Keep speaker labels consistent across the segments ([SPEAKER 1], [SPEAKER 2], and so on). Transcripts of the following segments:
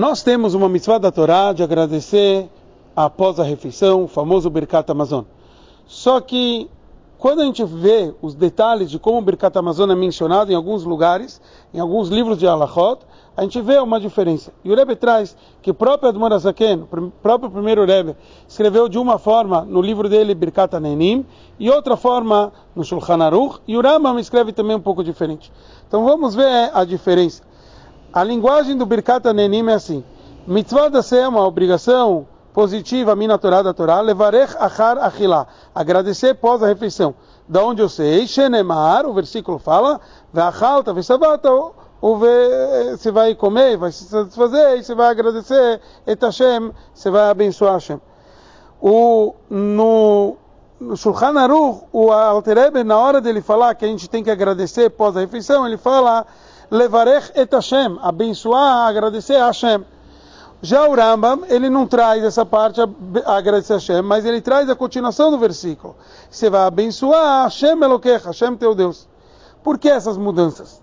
[SPEAKER 1] Nós temos uma mitzvah da Torá de agradecer após a refeição, o famoso Birkat Amazon. Só que quando a gente vê os detalhes de como o Birkat Amazon é mencionado em alguns lugares, em alguns livros de Alachot, a gente vê uma diferença. E o Rebbe traz que o próprio Admor Azaken, o próprio primeiro Rebbe, escreveu de uma forma no livro dele Birkat Anenim, e outra forma no Shulchan Aruch, e o Rambam escreve também um pouco diferente. Então vamos ver a diferença. A linguagem do Birkat Anenim é assim. Mitzvah da é uma obrigação positiva, mina Torá levarech achar achilá, agradecer pós a refeição. Da onde eu sei, Shenemar, o versículo fala, ve'achalta ve'savata, você vai comer, vai se satisfazer, e você vai agradecer, et Hashem, você vai abençoar Hashem. O, no, no Shulchan Aruch, o Alterebe, na hora dele falar que a gente tem que agradecer pós a refeição, ele fala, levarech et Hashem, abençoar, agradecer a Hashem. Já o Rambam, ele não traz essa parte, a, agradecer a Hashem, mas ele traz a continuação do versículo. Você vai abençoar Hashem Eloquecha, Hashem teu Deus. Por que essas mudanças?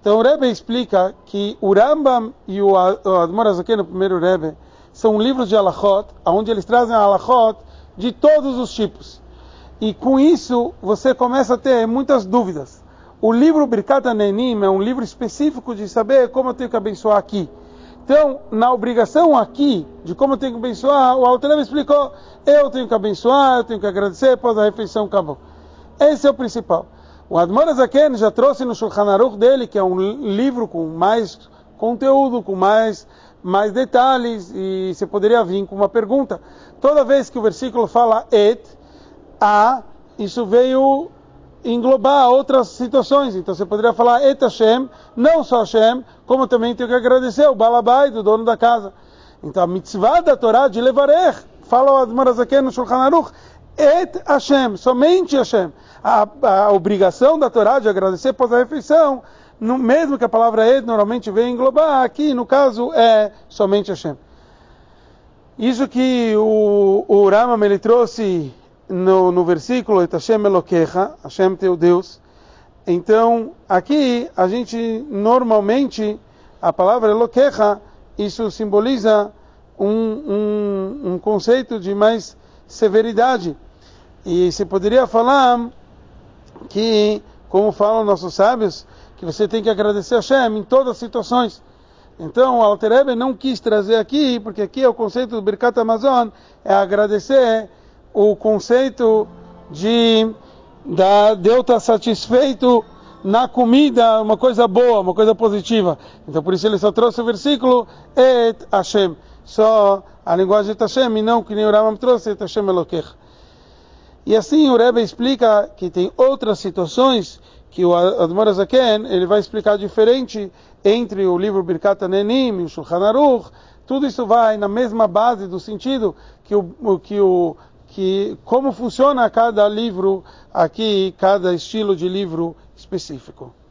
[SPEAKER 1] Então o Rebbe explica que o Rambam e o Admor Azaken, o primeiro Rebbe, são livros de Alachot, onde eles trazem Alachot de todos os tipos. E com isso você começa a ter muitas dúvidas. O livro Birkat Nenim é um livro específico de saber como eu tenho que abençoar aqui. Então, na obrigação aqui de como eu tenho que abençoar, o Alter explicou: eu tenho que abençoar, eu tenho que agradecer, após a refeição acabou. Esse é o principal. O Admor Zaken já trouxe no Shulchan Aruch dele, que é um livro com mais conteúdo, com mais, mais detalhes, e você poderia vir com uma pergunta. Toda vez que o versículo fala et, a, isso veio englobar outras situações. Então você poderia falar Et Hashem, não só Hashem, como também tem que agradecer o Balabai, do dono da casa. Então a mitzvah da Torá de Levarech, fala o Admarazaken no Shulchan Aruch, Et Hashem, somente Hashem. A, a, obrigação da Torá de agradecer após a refeição, no, mesmo que a palavra Et normalmente vem englobar, aqui no caso é somente Hashem. Isso que o, o Ramam ele trouxe no, no versículo Hashem Eloquecha, Hashem teu Deus. Então, aqui a gente normalmente, a palavra Eloquecha, isso simboliza um, um, um conceito de mais severidade. E se poderia falar que, como falam nossos sábios, que você tem que agradecer a Hashem em todas as situações. Então, o Alter não quis trazer aqui, porque aqui é o conceito do Birkat Amazon, é agradecer o conceito de, da, de estar satisfeito na comida, uma coisa boa, uma coisa positiva. Então por isso ele só trouxe o versículo Et Hashem. Só a linguagem de Hashem e não que nem o Ramam trouxe, Et Hashem Elokech. E assim o Rebbe explica que tem outras situações que o Admor Zaken, ele vai explicar diferente entre o livro Birkat Nenim e o Shulchan Aruch. Tudo isso vai na mesma base do sentido que o, que o que como funciona cada livro aqui, cada estilo de livro específico.